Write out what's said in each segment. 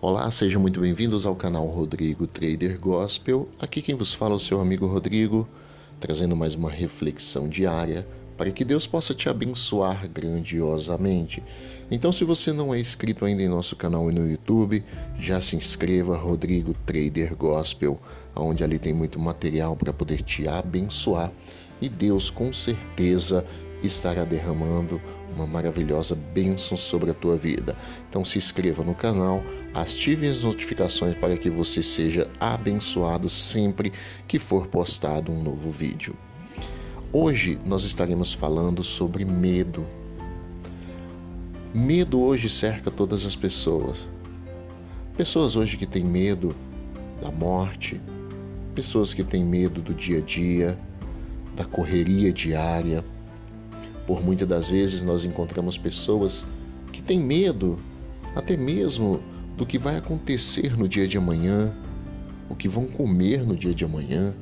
Olá, sejam muito bem-vindos ao canal Rodrigo Trader Gospel. Aqui quem vos fala é o seu amigo Rodrigo, trazendo mais uma reflexão diária para que Deus possa te abençoar grandiosamente. Então, se você não é inscrito ainda em nosso canal e no YouTube, já se inscreva, Rodrigo Trader Gospel, onde ali tem muito material para poder te abençoar e Deus com certeza estará derramando uma maravilhosa bênção sobre a tua vida. Então se inscreva no canal, ative as notificações para que você seja abençoado sempre que for postado um novo vídeo. Hoje nós estaremos falando sobre medo. Medo hoje cerca todas as pessoas. Pessoas hoje que têm medo da morte, pessoas que têm medo do dia a dia, da correria diária, por muitas das vezes nós encontramos pessoas que têm medo, até mesmo do que vai acontecer no dia de amanhã, o que vão comer no dia de amanhã.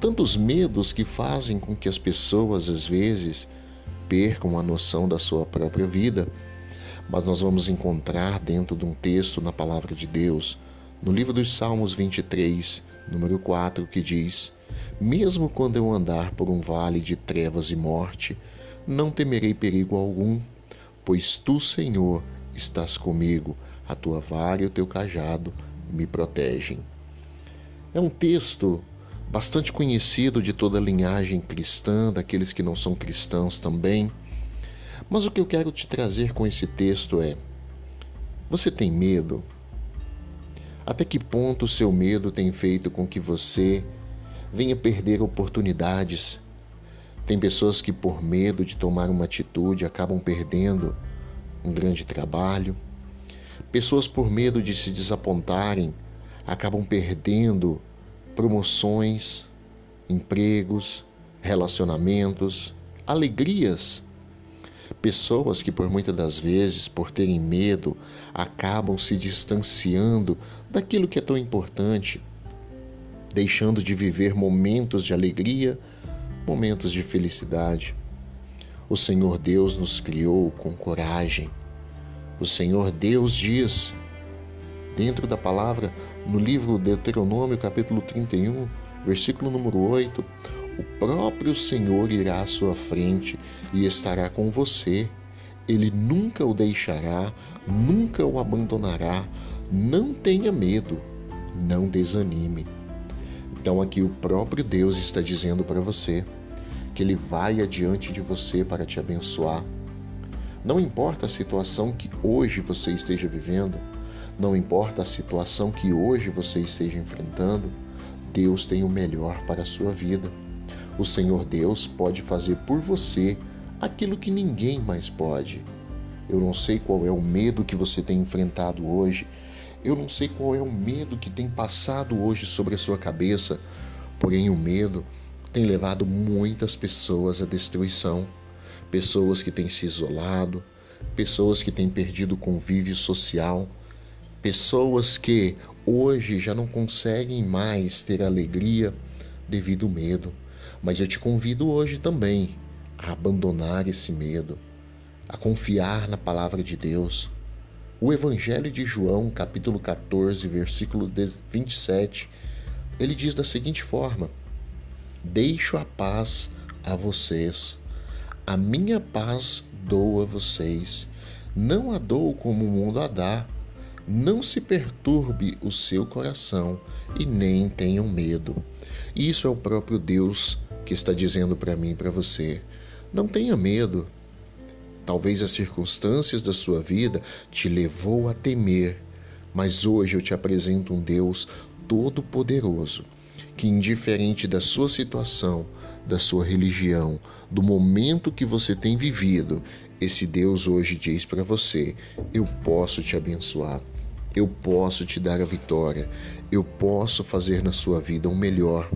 Tantos medos que fazem com que as pessoas, às vezes, percam a noção da sua própria vida. Mas nós vamos encontrar dentro de um texto na palavra de Deus, no livro dos Salmos 23, número 4, que diz: Mesmo quando eu andar por um vale de trevas e morte, não temerei perigo algum, pois tu, Senhor, estás comigo, a tua vara e o teu cajado me protegem. É um texto bastante conhecido de toda a linhagem cristã, daqueles que não são cristãos também. Mas o que eu quero te trazer com esse texto é: você tem medo? Até que ponto o seu medo tem feito com que você venha perder oportunidades tem pessoas que, por medo de tomar uma atitude, acabam perdendo um grande trabalho. Pessoas, por medo de se desapontarem, acabam perdendo promoções, empregos, relacionamentos, alegrias. Pessoas que, por muitas das vezes, por terem medo, acabam se distanciando daquilo que é tão importante, deixando de viver momentos de alegria momentos de felicidade. O Senhor Deus nos criou com coragem. O Senhor Deus diz, dentro da palavra, no livro Deuteronômio, capítulo 31, versículo número 8, o próprio Senhor irá à sua frente e estará com você. Ele nunca o deixará, nunca o abandonará. Não tenha medo, não desanime. Então, aqui o próprio Deus está dizendo para você que Ele vai adiante de você para te abençoar. Não importa a situação que hoje você esteja vivendo, não importa a situação que hoje você esteja enfrentando, Deus tem o melhor para a sua vida. O Senhor Deus pode fazer por você aquilo que ninguém mais pode. Eu não sei qual é o medo que você tem enfrentado hoje. Eu não sei qual é o medo que tem passado hoje sobre a sua cabeça. Porém, o medo tem levado muitas pessoas à destruição. Pessoas que têm se isolado, pessoas que têm perdido o convívio social, pessoas que hoje já não conseguem mais ter alegria devido ao medo. Mas eu te convido hoje também a abandonar esse medo, a confiar na palavra de Deus. O Evangelho de João, capítulo 14, versículo 27, ele diz da seguinte forma: Deixo a paz a vocês. A minha paz dou a vocês. Não a dou como o mundo a dá. Não se perturbe o seu coração e nem tenham medo. Isso é o próprio Deus que está dizendo para mim e para você. Não tenha medo. Talvez as circunstâncias da sua vida te levou a temer, mas hoje eu te apresento um Deus todo-poderoso que, indiferente da sua situação, da sua religião, do momento que você tem vivido, esse Deus hoje diz para você: Eu posso te abençoar, eu posso te dar a vitória, eu posso fazer na sua vida o um melhor.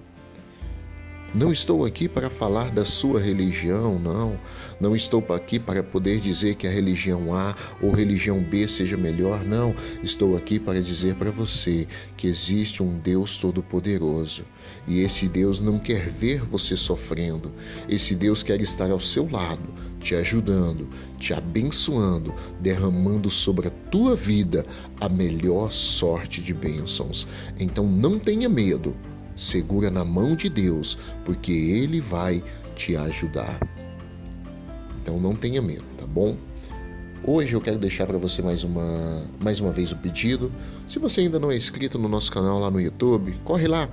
Não estou aqui para falar da sua religião, não. Não estou aqui para poder dizer que a religião A ou religião B seja melhor, não. Estou aqui para dizer para você que existe um Deus todo-poderoso. E esse Deus não quer ver você sofrendo. Esse Deus quer estar ao seu lado, te ajudando, te abençoando, derramando sobre a tua vida a melhor sorte de bênçãos. Então não tenha medo, segura na mão de Deus, porque Ele vai te ajudar. Então não tenha medo, tá bom? Hoje eu quero deixar para você mais uma, mais uma vez o pedido. Se você ainda não é inscrito no nosso canal lá no YouTube, corre lá,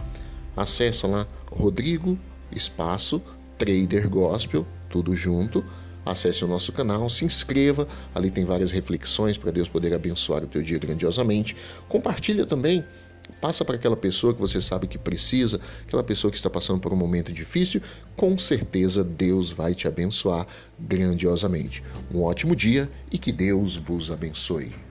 acessa lá Rodrigo Espaço Trader Gospel, tudo junto. Acesse o nosso canal, se inscreva, ali tem várias reflexões para Deus poder abençoar o teu dia grandiosamente. Compartilha também Passa para aquela pessoa que você sabe que precisa, aquela pessoa que está passando por um momento difícil, com certeza Deus vai te abençoar grandiosamente. Um ótimo dia e que Deus vos abençoe.